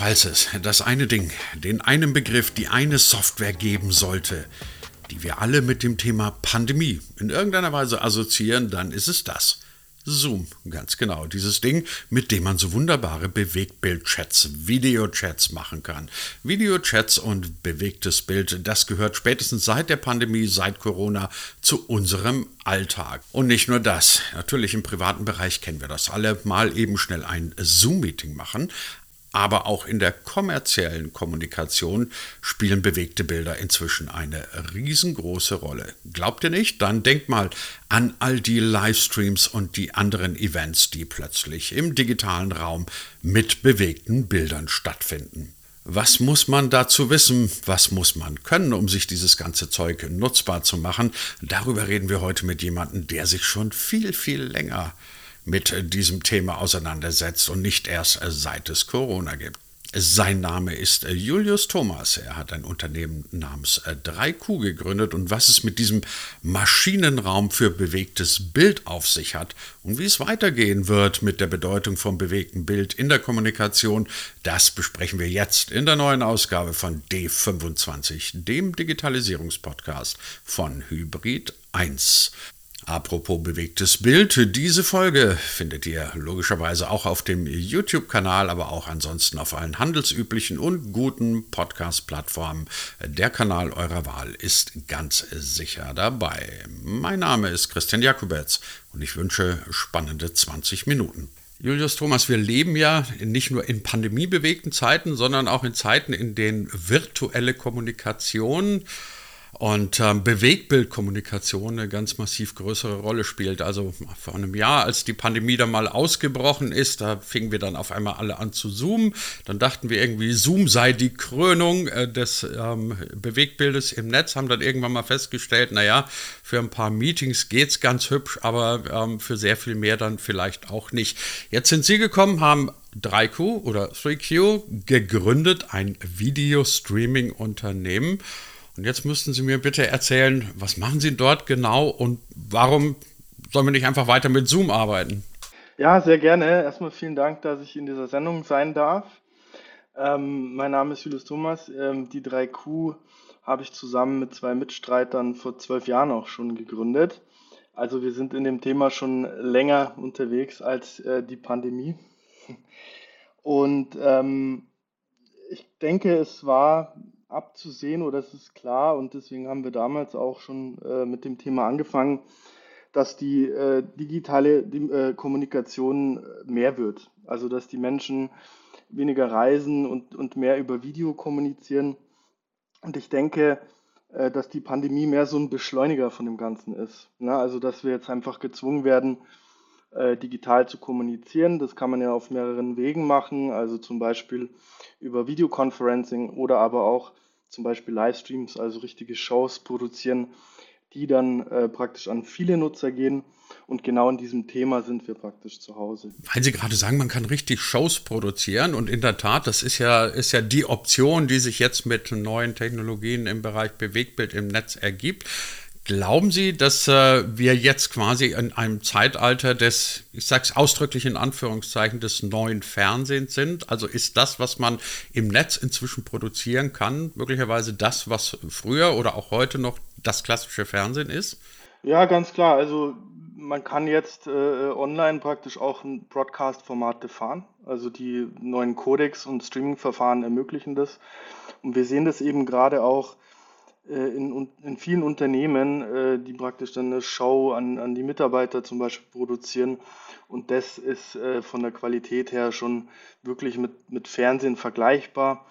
Falls es das eine Ding, den einen Begriff, die eine Software geben sollte, die wir alle mit dem Thema Pandemie in irgendeiner Weise assoziieren, dann ist es das. Zoom, ganz genau. Dieses Ding, mit dem man so wunderbare Bewegtbild-Chats, Videochats machen kann. Videochats und bewegtes Bild, das gehört spätestens seit der Pandemie, seit Corona zu unserem Alltag. Und nicht nur das. Natürlich im privaten Bereich kennen wir das alle. Mal eben schnell ein Zoom-Meeting machen. Aber auch in der kommerziellen Kommunikation spielen bewegte Bilder inzwischen eine riesengroße Rolle. Glaubt ihr nicht? Dann denkt mal an all die Livestreams und die anderen Events, die plötzlich im digitalen Raum mit bewegten Bildern stattfinden. Was muss man dazu wissen? Was muss man können, um sich dieses ganze Zeug nutzbar zu machen? Darüber reden wir heute mit jemandem, der sich schon viel, viel länger mit diesem Thema auseinandersetzt und nicht erst seit es Corona gibt. Sein Name ist Julius Thomas. Er hat ein Unternehmen namens 3Q gegründet und was es mit diesem Maschinenraum für bewegtes Bild auf sich hat und wie es weitergehen wird mit der Bedeutung vom bewegten Bild in der Kommunikation, das besprechen wir jetzt in der neuen Ausgabe von D25, dem Digitalisierungspodcast von Hybrid 1. Apropos bewegtes Bild, diese Folge findet ihr logischerweise auch auf dem YouTube-Kanal, aber auch ansonsten auf allen handelsüblichen und guten Podcast-Plattformen. Der Kanal eurer Wahl ist ganz sicher dabei. Mein Name ist Christian Jakubetz und ich wünsche spannende 20 Minuten. Julius Thomas, wir leben ja nicht nur in pandemiebewegten Zeiten, sondern auch in Zeiten, in denen virtuelle Kommunikation und ähm, Bewegtbildkommunikation eine ganz massiv größere Rolle spielt. Also vor einem Jahr, als die Pandemie dann mal ausgebrochen ist, da fingen wir dann auf einmal alle an zu zoomen. Dann dachten wir irgendwie, Zoom sei die Krönung äh, des ähm, Bewegtbildes im Netz, haben dann irgendwann mal festgestellt, naja, für ein paar Meetings geht es ganz hübsch, aber ähm, für sehr viel mehr dann vielleicht auch nicht. Jetzt sind Sie gekommen, haben 3Q oder 3Q gegründet, ein Video-Streaming-Unternehmen. Und jetzt müssten Sie mir bitte erzählen, was machen Sie dort genau und warum sollen wir nicht einfach weiter mit Zoom arbeiten? Ja, sehr gerne. Erstmal vielen Dank, dass ich in dieser Sendung sein darf. Ähm, mein Name ist Julius Thomas. Ähm, die 3Q habe ich zusammen mit zwei Mitstreitern vor zwölf Jahren auch schon gegründet. Also wir sind in dem Thema schon länger unterwegs als äh, die Pandemie. Und ähm, ich denke, es war abzusehen oder es ist klar und deswegen haben wir damals auch schon äh, mit dem Thema angefangen, dass die äh, digitale die, äh, Kommunikation mehr wird. Also dass die Menschen weniger reisen und, und mehr über Video kommunizieren. Und ich denke, äh, dass die Pandemie mehr so ein Beschleuniger von dem Ganzen ist. Ne? Also dass wir jetzt einfach gezwungen werden, äh, digital zu kommunizieren. Das kann man ja auf mehreren Wegen machen, also zum Beispiel über Videoconferencing oder aber auch zum Beispiel Livestreams, also richtige Shows produzieren, die dann äh, praktisch an viele Nutzer gehen. Und genau in diesem Thema sind wir praktisch zu Hause. Weil Sie gerade sagen, man kann richtig Shows produzieren und in der Tat, das ist ja, ist ja die Option, die sich jetzt mit neuen Technologien im Bereich Bewegtbild im Netz ergibt. Glauben Sie, dass äh, wir jetzt quasi in einem Zeitalter des, ich sage es ausdrücklich in Anführungszeichen, des neuen Fernsehens sind? Also ist das, was man im Netz inzwischen produzieren kann, möglicherweise das, was früher oder auch heute noch das klassische Fernsehen ist? Ja, ganz klar. Also man kann jetzt äh, online praktisch auch ein Broadcast-Formate fahren. Also die neuen Codecs und Streaming-Verfahren ermöglichen das. Und wir sehen das eben gerade auch in, in vielen Unternehmen, äh, die praktisch dann eine Show an, an die Mitarbeiter zum Beispiel produzieren. Und das ist äh, von der Qualität her schon wirklich mit, mit Fernsehen vergleichbar.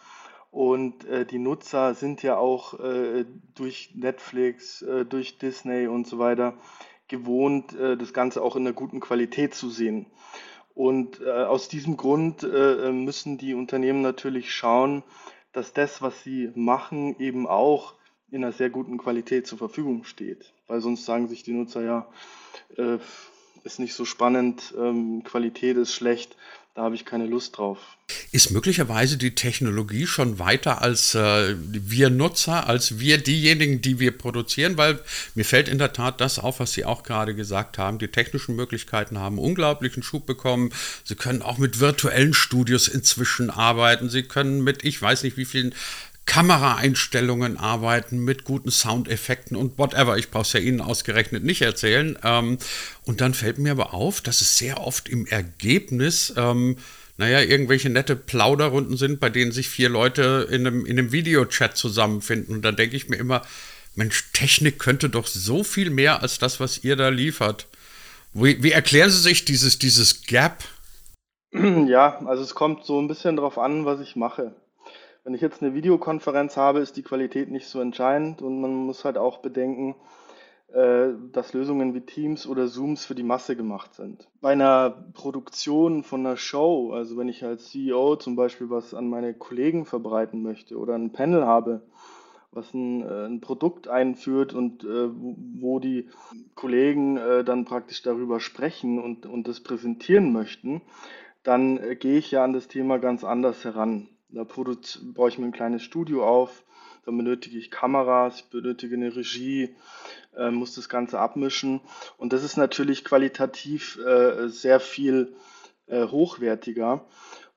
Und äh, die Nutzer sind ja auch äh, durch Netflix, äh, durch Disney und so weiter gewohnt, das Ganze auch in einer guten Qualität zu sehen. Und aus diesem Grund müssen die Unternehmen natürlich schauen, dass das, was sie machen, eben auch in einer sehr guten Qualität zur Verfügung steht. Weil sonst sagen sich die Nutzer ja, äh, ist nicht so spannend, ähm, Qualität ist schlecht, da habe ich keine Lust drauf. Ist möglicherweise die Technologie schon weiter als äh, wir Nutzer, als wir diejenigen, die wir produzieren? Weil mir fällt in der Tat das auf, was Sie auch gerade gesagt haben. Die technischen Möglichkeiten haben unglaublichen Schub bekommen. Sie können auch mit virtuellen Studios inzwischen arbeiten. Sie können mit, ich weiß nicht wie vielen Kameraeinstellungen arbeiten, mit guten Soundeffekten und whatever. Ich brauche es ja Ihnen ausgerechnet nicht erzählen. Ähm, und dann fällt mir aber auf, dass es sehr oft im Ergebnis, ähm, naja, irgendwelche nette Plauderrunden sind, bei denen sich vier Leute in einem, in einem Videochat zusammenfinden. Und da denke ich mir immer, Mensch, Technik könnte doch so viel mehr als das, was ihr da liefert. Wie, wie erklären Sie sich dieses, dieses Gap? Ja, also es kommt so ein bisschen darauf an, was ich mache. Wenn ich jetzt eine Videokonferenz habe, ist die Qualität nicht so entscheidend und man muss halt auch bedenken, äh, dass Lösungen wie Teams oder Zooms für die Masse gemacht sind. Bei einer Produktion von einer Show, also wenn ich als CEO zum Beispiel was an meine Kollegen verbreiten möchte oder ein Panel habe, was ein, äh, ein Produkt einführt und äh, wo die Kollegen dann praktisch darüber sprechen und, und das präsentieren möchten, dann gehe ich ja an das Thema ganz anders heran. Da baue ich mir ein kleines Studio auf, da benötige ich Kameras, ich benötige eine Regie, äh, muss das Ganze abmischen. Und das ist natürlich qualitativ äh, sehr viel äh, hochwertiger.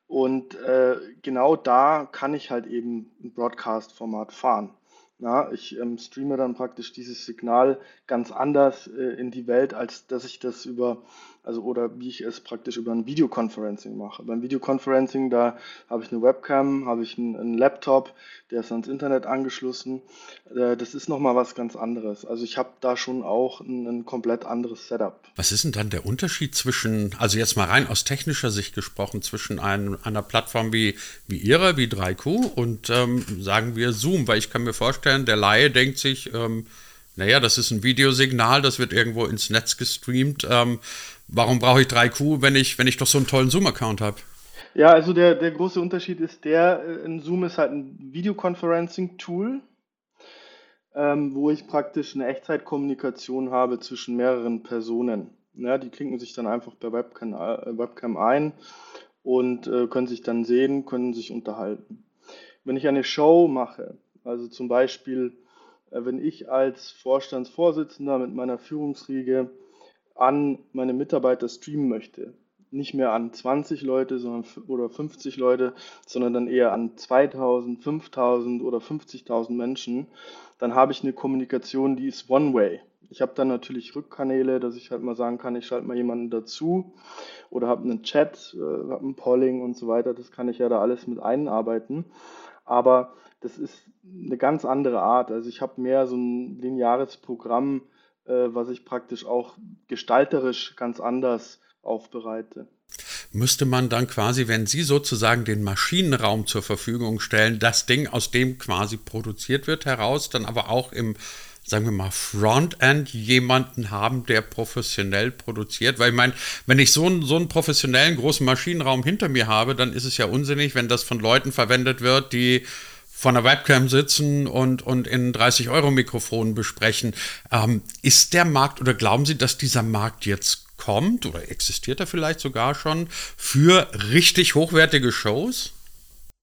Und äh, genau da kann ich halt eben ein Broadcast-Format fahren. Ja, ich ähm, streame dann praktisch dieses Signal ganz anders äh, in die Welt, als dass ich das über, also oder wie ich es praktisch über ein Videoconferencing mache. Beim Videoconferencing, da habe ich eine Webcam, habe ich einen, einen, Laptop, der ist ans Internet angeschlossen. Äh, das ist nochmal was ganz anderes. Also ich habe da schon auch ein, ein, komplett anderes Setup. Was ist denn dann der Unterschied zwischen, also jetzt mal rein aus technischer Sicht gesprochen, zwischen ein, einer Plattform wie, wie Ihrer, wie 3Q und ähm, sagen wir Zoom? Weil ich kann mir vorstellen, vorstellen, der Laie denkt sich, ähm, naja, das ist ein Videosignal, das wird irgendwo ins Netz gestreamt. Ähm, warum brauche ich 3Q, wenn ich, wenn ich doch so einen tollen Zoom-Account habe? Ja, also der, der große Unterschied ist der, äh, ein Zoom ist halt ein Videoconferencing-Tool, ähm, wo ich praktisch eine Echtzeitkommunikation habe zwischen mehreren Personen. Ja, die klinken sich dann einfach per Webcam, äh, Webcam ein und äh, können sich dann sehen, können sich unterhalten. Wenn ich eine Show mache, also zum Beispiel, wenn ich als Vorstandsvorsitzender mit meiner Führungsriege an meine Mitarbeiter streamen möchte, nicht mehr an 20 Leute sondern, oder 50 Leute, sondern dann eher an 2000, 5000 oder 50.000 Menschen, dann habe ich eine Kommunikation, die ist One-Way. Ich habe dann natürlich Rückkanäle, dass ich halt mal sagen kann, ich schalte mal jemanden dazu oder habe einen Chat, äh, habe ein Polling und so weiter. Das kann ich ja da alles mit einarbeiten. Aber das ist eine ganz andere Art. Also ich habe mehr so ein lineares Programm, äh, was ich praktisch auch gestalterisch ganz anders aufbereite. Müsste man dann quasi, wenn Sie sozusagen den Maschinenraum zur Verfügung stellen, das Ding, aus dem quasi produziert wird, heraus, dann aber auch im sagen wir mal, Frontend jemanden haben, der professionell produziert. Weil ich meine, wenn ich so einen, so einen professionellen großen Maschinenraum hinter mir habe, dann ist es ja unsinnig, wenn das von Leuten verwendet wird, die vor einer Webcam sitzen und, und in 30-Euro-Mikrofonen besprechen. Ähm, ist der Markt oder glauben Sie, dass dieser Markt jetzt kommt oder existiert er vielleicht sogar schon für richtig hochwertige Shows?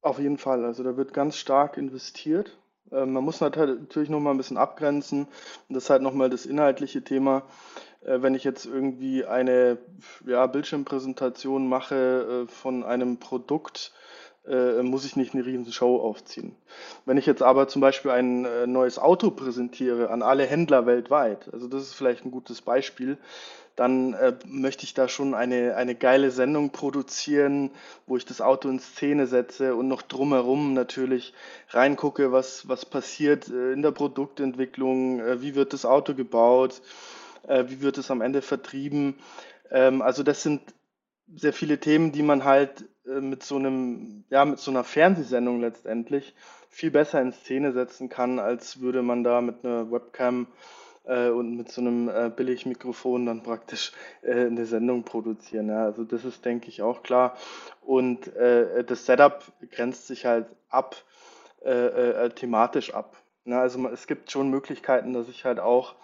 Auf jeden Fall. Also da wird ganz stark investiert. Ähm, man muss natürlich noch mal ein bisschen abgrenzen. Das ist halt noch mal das inhaltliche Thema. Äh, wenn ich jetzt irgendwie eine ja, Bildschirmpräsentation mache äh, von einem Produkt, äh, muss ich nicht eine riesen Show aufziehen. Wenn ich jetzt aber zum Beispiel ein äh, neues Auto präsentiere an alle Händler weltweit, also das ist vielleicht ein gutes Beispiel, dann äh, möchte ich da schon eine, eine geile Sendung produzieren, wo ich das Auto in Szene setze und noch drumherum natürlich reingucke, was, was passiert äh, in der Produktentwicklung, äh, wie wird das Auto gebaut, äh, wie wird es am Ende vertrieben. Ähm, also das sind sehr viele Themen, die man halt äh, mit so einem, ja, mit so einer Fernsehsendung letztendlich viel besser in Szene setzen kann, als würde man da mit einer Webcam äh, und mit so einem äh, Billigmikrofon dann praktisch äh, eine Sendung produzieren. Ja. Also das ist, denke ich, auch klar. Und äh, das Setup grenzt sich halt ab, äh, thematisch ab. Ja, also es gibt schon Möglichkeiten, dass ich halt auch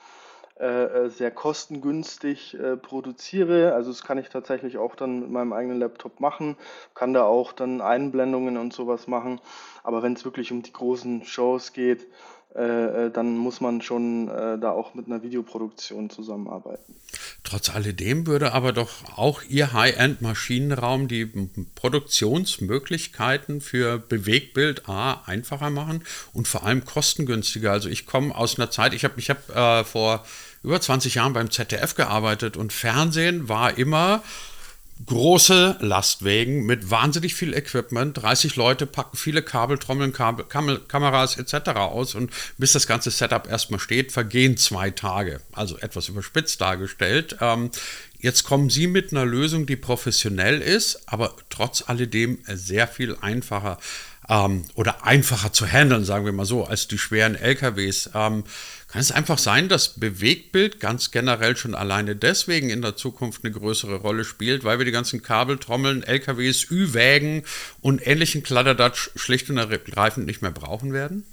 sehr kostengünstig äh, produziere. Also das kann ich tatsächlich auch dann mit meinem eigenen Laptop machen, kann da auch dann Einblendungen und sowas machen. Aber wenn es wirklich um die großen Shows geht, äh, äh, dann muss man schon äh, da auch mit einer Videoproduktion zusammenarbeiten. Trotz alledem würde aber doch auch Ihr High-End-Maschinenraum die Produktionsmöglichkeiten für Bewegbild A einfacher machen und vor allem kostengünstiger. Also ich komme aus einer Zeit, ich habe ich hab, äh, vor über 20 Jahren beim ZDF gearbeitet und Fernsehen war immer große Lastwagen mit wahnsinnig viel Equipment. 30 Leute packen viele Kabel, Trommeln, Kabel, Kam Kameras etc. aus und bis das ganze Setup erstmal steht, vergehen zwei Tage. Also etwas überspitzt dargestellt. Ähm, jetzt kommen Sie mit einer Lösung, die professionell ist, aber trotz alledem sehr viel einfacher ähm, oder einfacher zu handeln, sagen wir mal so, als die schweren LKWs. Ähm, kann es einfach sein, dass Bewegtbild ganz generell schon alleine deswegen in der Zukunft eine größere Rolle spielt, weil wir die ganzen Kabel, Trommeln, LKWs, Ü-Wägen und ähnlichen Kladderdatsch schlicht und ergreifend nicht mehr brauchen werden?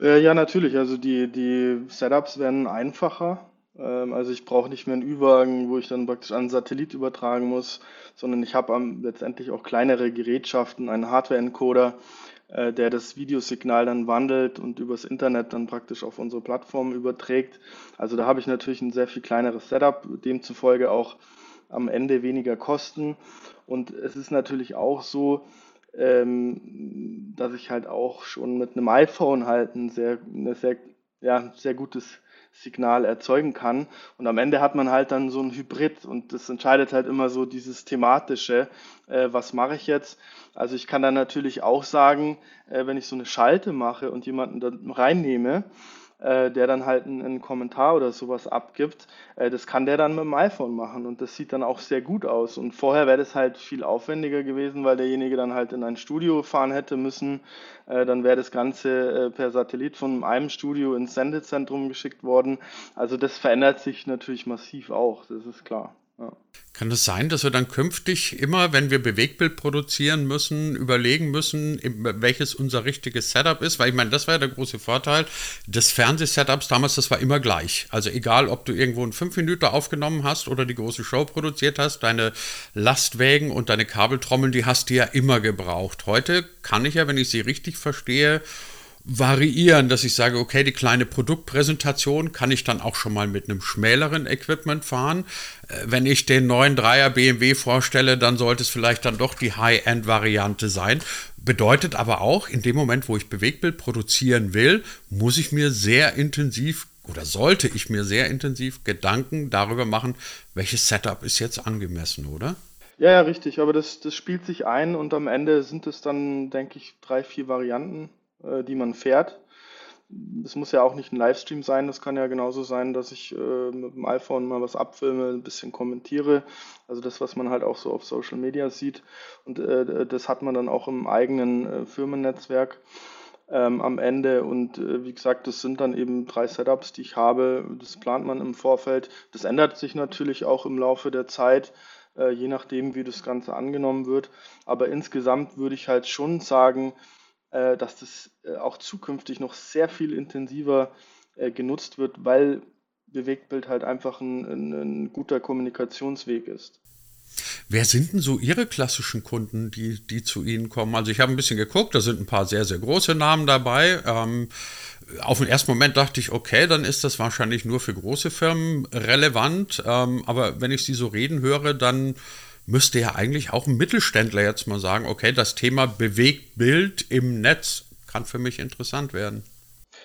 Äh, ja, natürlich. Also die, die Setups werden einfacher. Ähm, also ich brauche nicht mehr einen Ü-Wagen, wo ich dann praktisch einen Satellit übertragen muss, sondern ich habe letztendlich auch kleinere Gerätschaften, einen Hardware-Encoder, äh, der das Videosignal dann wandelt und übers Internet dann praktisch auf unsere Plattform überträgt. Also da habe ich natürlich ein sehr viel kleineres Setup, demzufolge auch am Ende weniger Kosten. Und es ist natürlich auch so, ähm, dass ich halt auch schon mit einem iPhone halt ein sehr, eine sehr, ja, sehr gutes Signal erzeugen kann. Und am Ende hat man halt dann so ein Hybrid und das entscheidet halt immer so dieses thematische, äh, was mache ich jetzt? Also ich kann dann natürlich auch sagen, äh, wenn ich so eine Schalte mache und jemanden da reinnehme, äh, der dann halt einen, einen, Kommentar oder sowas abgibt, äh, das kann der dann mit dem iPhone machen und das sieht dann auch sehr gut aus. Und vorher wäre das halt viel aufwendiger gewesen, weil derjenige dann halt in ein Studio fahren hätte müssen. Äh, dann wäre das Ganze äh, per Satellit von einem Studio ins Sendezentrum geschickt worden. Also das verändert sich natürlich massiv auch, das ist klar. Ja. Kann es sein, dass wir dann künftig immer, wenn wir Bewegtbild produzieren müssen, überlegen müssen, welches unser richtiges Setup ist? Weil ich meine, das war ja der große Vorteil des Fernsehsetups damals, das war immer gleich. Also egal, ob du irgendwo in fünf Minuten aufgenommen hast oder die große Show produziert hast, deine Lastwägen und deine Kabeltrommeln, die hast du ja immer gebraucht. Heute kann ich ja, wenn ich sie richtig verstehe, variieren, dass ich sage, okay, die kleine Produktpräsentation kann ich dann auch schon mal mit einem schmäleren Equipment fahren. Äh, wenn ich den neuen Dreier BMW vorstelle, dann sollte es vielleicht dann doch die High-End-Variante sein. Bedeutet aber auch, in dem Moment, wo ich Bewegtbild produzieren will, muss ich mir sehr intensiv oder sollte ich mir sehr intensiv Gedanken darüber machen, welches Setup ist jetzt angemessen, oder? Ja, ja, richtig. Aber das, das spielt sich ein und am Ende sind es dann, denke ich, drei, vier Varianten äh, die man fährt. Es muss ja auch nicht ein Livestream sein, das kann ja genauso sein, dass ich äh, mit dem iPhone mal was abfilme, ein bisschen kommentiere. Also das, was man halt auch so auf Social Media sieht. Und äh, das hat man dann auch im eigenen äh, Firmennetzwerk ähm, am Ende. Und äh, wie gesagt, das sind dann eben drei Setups, die ich habe. Das plant man im Vorfeld. Das ändert sich natürlich auch im Laufe der Zeit äh, je nachdem, wie das Ganze angenommen wird. Aber insgesamt würde ich halt schon sagen, äh, dass das äh, auch zukünftig noch sehr viel intensiver äh, genutzt wird, weil Bewegtbild halt einfach ein, ein, ein guter Kommunikationsweg ist. Wer sind denn so Ihre klassischen Kunden, die, die zu Ihnen kommen? Also ich habe ein bisschen geguckt, da sind ein paar sehr, sehr große Namen dabei. Ähm, auf den ersten Moment dachte ich, okay, dann ist das wahrscheinlich nur für große Firmen relevant. Ähm, aber wenn ich Sie so reden höre, dann müsste ja eigentlich auch ein Mittelständler jetzt mal sagen, okay, das Thema Bewegtbild im Netz kann für mich interessant werden.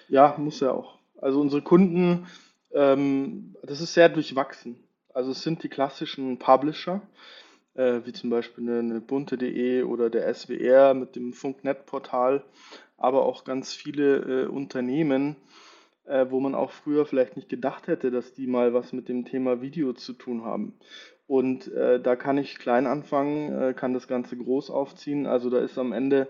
Ja, muss ja auch. Also unsere Kunden, ähm, das ist sehr durchwachsen. Also es sind die klassischen Publisher, äh, wie zum Beispiel eine, eine bunte.de oder der SWR mit dem Funknet-Portal, aber auch ganz viele äh, Unternehmen, äh, wo man auch früher vielleicht nicht gedacht hätte, dass die mal was mit dem Thema Video zu tun haben. Und äh, da kann ich klein anfangen, äh, kann das Ganze groß aufziehen. Also da ist am Ende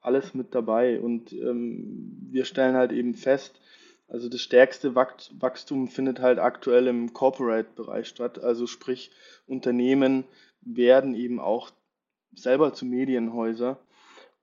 alles mit dabei. Und ähm, wir stellen halt eben fest, also das stärkste Wachstum findet halt aktuell im Corporate-Bereich statt. Also sprich, Unternehmen werden eben auch selber zu Medienhäuser.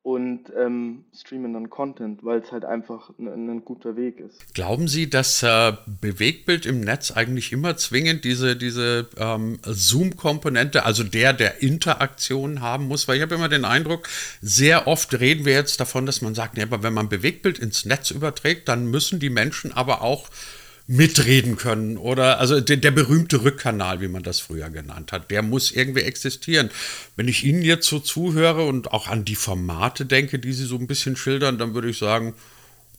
Und ähm, streamen dann Content, weil es halt einfach ein, ein, guter Weg ist. Glauben Sie, dass äh, Bewegtbild im Netz eigentlich immer zwingend diese, diese ähm, Zoom-Komponente, also der, der Interaktion haben muss? Weil ich habe immer den Eindruck, sehr oft reden wir jetzt davon, dass man sagt, nee, aber wenn man Bewegtbild ins Netz überträgt, dann müssen die Menschen aber auch mitreden können oder also der, der, berühmte Rückkanal, wie man das früher genannt hat, der muss irgendwie existieren. Wenn ich Ihnen jetzt so zuhöre und auch an die Formate denke, die Sie so ein bisschen schildern, dann würde ich sagen,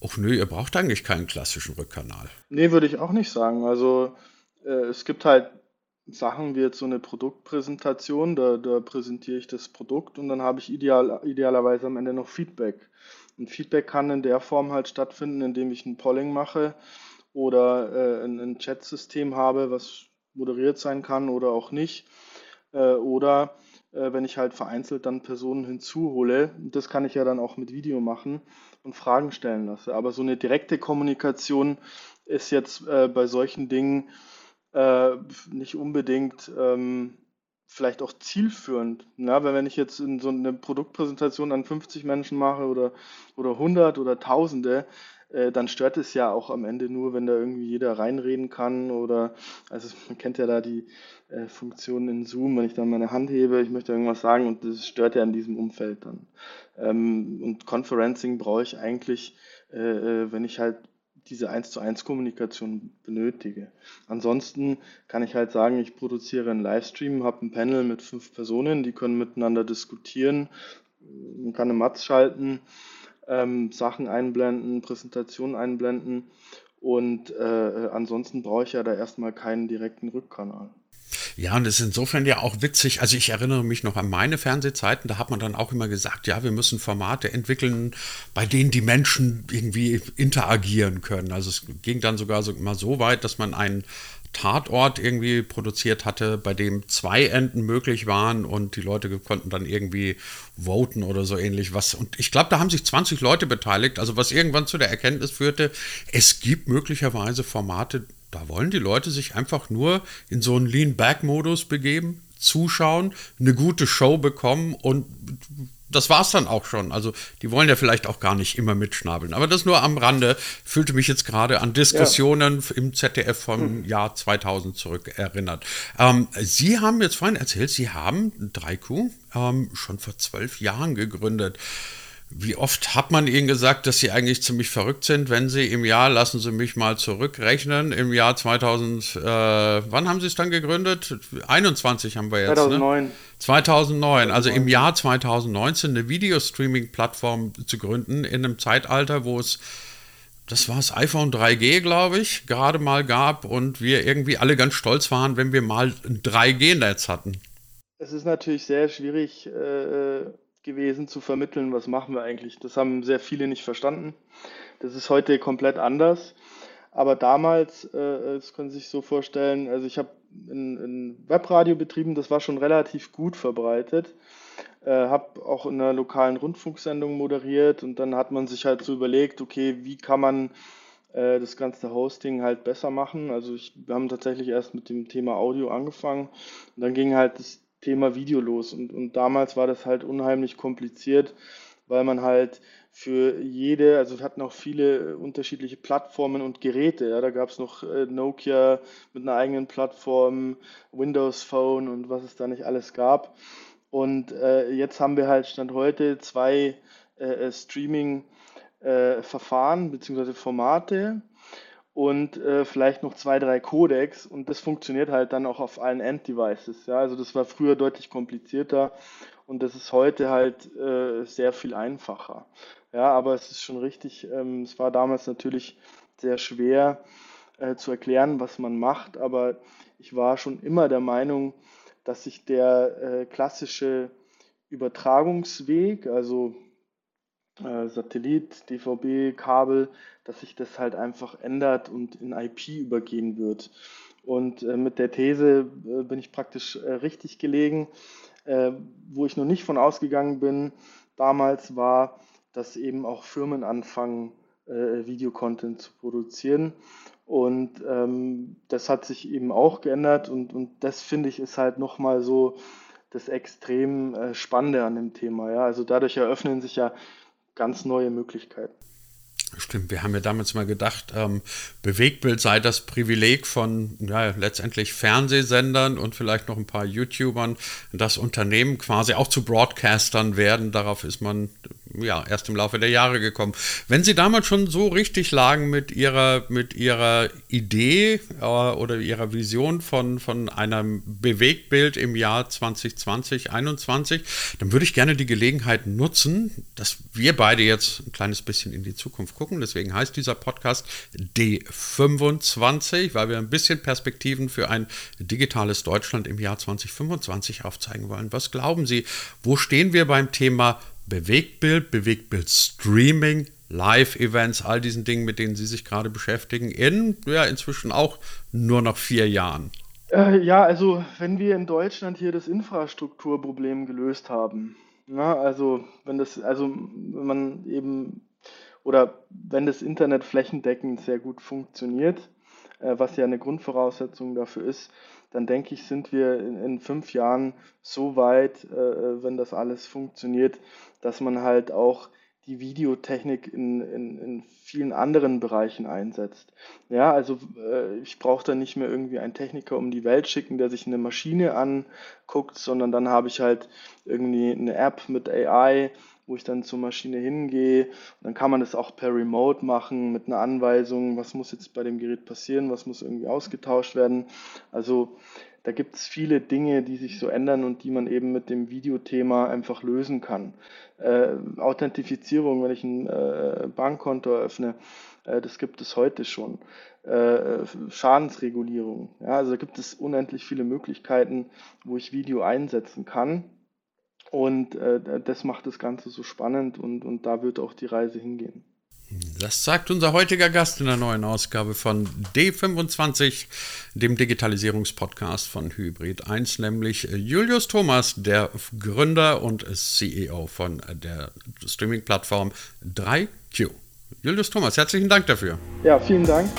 ach nö, ihr braucht eigentlich keinen klassischen Rückkanal. Nee, würde ich auch nicht sagen. Also äh, es gibt halt Sachen wie jetzt so eine Produktpräsentation, da, da präsentiere ich das Produkt und dann habe ich ideal, idealerweise am Ende noch Feedback. Und Feedback kann in der Form halt stattfinden, indem ich ein Polling mache oder äh, ein, ein Chat-System habe, was moderiert sein kann oder auch nicht. Äh, oder äh, wenn ich halt vereinzelt dann Personen hinzuhole, das kann ich ja dann auch mit Video machen und Fragen stellen lasse. Aber so eine direkte Kommunikation ist jetzt äh, bei solchen Dingen äh, nicht unbedingt ähm, vielleicht auch zielführend. Ja, weil wenn ich jetzt in so eine Produktpräsentation an 50 Menschen mache oder, oder 100 oder Tausende, äh, dann stört es ja auch am Ende nur, wenn da irgendwie jeder reinreden kann oder, also man kennt ja da die äh, Funktion in Zoom, wenn ich dann meine Hand hebe, ich möchte irgendwas sagen und das stört ja in diesem Umfeld dann. Ähm, und Conferencing brauche ich eigentlich, äh, äh wenn ich halt diese 1 zu 1 Kommunikation benötige. Ansonsten kann ich halt sagen, ich produziere einen Livestream, habe ein Panel mit fünf Personen, die können miteinander diskutieren, man kann eine Matz schalten, ähm, Sachen einblenden, Präsentationen einblenden und äh, ansonsten brauche ich ja da erstmal keinen direkten Rückkanal. Ja, und es ist insofern ja auch witzig. Also ich erinnere mich noch an meine Fernsehzeiten, da hat man dann auch immer gesagt, ja, wir müssen Formate entwickeln, bei denen die Menschen irgendwie interagieren können. Also es ging dann sogar so, mal so weit, dass man einen Tatort irgendwie produziert hatte, bei dem zwei Enden möglich waren und die Leute konnten dann irgendwie voten oder so ähnlich was. Und ich glaube, da haben sich 20 Leute beteiligt, also was irgendwann zu der Erkenntnis führte, es gibt möglicherweise Formate, da wollen die Leute sich einfach nur in so einen Lean-Back-Modus begeben, zuschauen, eine gute Show bekommen und das war es dann auch schon. Also die wollen ja vielleicht auch gar nicht immer mitschnabeln. Aber das nur am Rande. Fühlte mich jetzt gerade an Diskussionen ja. im ZDF vom hm. Jahr 2000 zurück erinnert. Ähm, Sie haben jetzt vorhin erzählt, Sie haben 3Q ähm, schon vor zwölf Jahren gegründet. Wie oft hat man Ihnen gesagt, dass Sie eigentlich ziemlich verrückt sind, wenn Sie im Jahr, lassen Sie mich mal zurückrechnen, im Jahr 2000, äh, wann haben Sie es dann gegründet? 21 haben wir jetzt. 2009. Ne? 2009, also im Jahr 2019 eine Videostreaming-Plattform zu gründen, in einem Zeitalter, wo es, das war das iPhone 3G, glaube ich, gerade mal gab und wir irgendwie alle ganz stolz waren, wenn wir mal ein 3G-Netz hatten. Es ist natürlich sehr schwierig. Äh, gewesen zu vermitteln, was machen wir eigentlich. Das haben sehr viele nicht verstanden. Das ist heute komplett anders. Aber damals, äh, das können Sie sich so vorstellen, also ich habe ein, Webradio betrieben, das war schon relativ gut verbreitet. Äh, habe auch in einer lokalen Rundfunksendung moderiert und dann hat man sich halt so überlegt, okay, wie kann man äh, das ganze Hosting halt besser machen. Also ich, wir haben tatsächlich erst mit dem Thema Audio angefangen und dann ging halt das Thema Video los. Und, und damals war das halt unheimlich kompliziert, weil man halt für jede, also wir hatten auch viele unterschiedliche Plattformen und Geräte. Ja, da gab es noch äh, Nokia mit einer eigenen Plattform, Windows Phone und was es da nicht alles gab. Und äh, jetzt haben wir halt Stand heute zwei äh, Streaming-Verfahren äh, bzw. Formate und äh, vielleicht noch zwei, drei Codecs und das funktioniert halt dann auch auf allen End-Devices. Ja? Also das war früher deutlich komplizierter und das ist heute halt äh, sehr viel einfacher. Ja, aber es ist schon richtig, ähm, es war damals natürlich sehr schwer äh, zu erklären, was man macht, aber ich war schon immer der Meinung, dass sich der äh, klassische Übertragungsweg, also äh, Satellit, DVB, Kabel, dass sich das halt einfach ändert und in IP übergehen wird. Und äh, mit der These äh, bin ich praktisch äh, richtig gelegen. Äh, wo ich noch nicht von ausgegangen bin, damals war, dass eben auch Firmen anfangen, Videocontent zu produzieren. Und ähm, das hat sich eben auch geändert und, und das finde ich ist halt nochmal so das extrem äh, Spannende an dem Thema. Ja? Also dadurch eröffnen sich ja ganz neue Möglichkeiten. Stimmt, wir haben ja damals mal gedacht, ähm, Bewegtbild sei das Privileg von ja, letztendlich Fernsehsendern und vielleicht noch ein paar YouTubern, das Unternehmen quasi auch zu Broadcastern werden. Darauf ist man ja erst im Laufe der Jahre gekommen. Wenn Sie damals schon so richtig lagen mit Ihrer, mit ihrer Idee äh, oder Ihrer Vision von, von einem Bewegtbild im Jahr 2020, 2021, dann würde ich gerne die Gelegenheit nutzen, dass wir beide jetzt ein kleines bisschen in die Zukunft gucken. Deswegen heißt dieser Podcast D25, weil wir ein bisschen Perspektiven für ein digitales Deutschland im Jahr 2025 aufzeigen wollen. Was glauben Sie, wo stehen wir beim Thema Bewegtbild, Bewegtbild-Streaming, Live-Events, all diesen Dingen, mit denen Sie sich gerade beschäftigen, in ja, inzwischen auch nur noch vier Jahren? Äh, ja, also wenn wir in Deutschland hier das Infrastrukturproblem gelöst haben, na, also wenn das, also wenn man eben oder wenn das Internet flächendeckend sehr gut funktioniert, was ja eine Grundvoraussetzung dafür ist, dann denke ich, sind wir in, in fünf Jahren so weit, äh, äh, wenn das alles funktioniert, dass man halt auch die Videotechnik in, in, in vielen anderen Bereichen einsetzt. Ja, also äh, ich brauche da nicht mehr irgendwie einen Techniker um die Welt schicken, der sich eine Maschine anguckt, sondern dann habe ich halt irgendwie eine App mit AI, wo ich dann zur Maschine hingehe. dann kann man das auch per Remote machen mit einer Anweisung, was muss jetzt bei dem Gerät passieren, was muss irgendwie ausgetauscht werden. Also da gibt es viele Dinge, die sich so ändern und die man eben mit dem Videothema einfach lösen kann. Äh, Authentifizierung, wenn ich ein äh, Bankkonto eröffne, äh, das gibt es heute schon. Äh, Schadensregulierung, ja, also da gibt es unendlich viele Möglichkeiten, wo ich Video einsetzen kann. Und äh, das macht das Ganze so spannend und, und da wird auch die Reise hingehen. Das sagt unser heutiger Gast in der neuen Ausgabe von D25, dem Digitalisierungspodcast von Hybrid 1, nämlich Julius Thomas, der Gründer und CEO von der Streaming-Plattform 3Q. Julius Thomas, herzlichen Dank dafür. Ja, vielen Dank.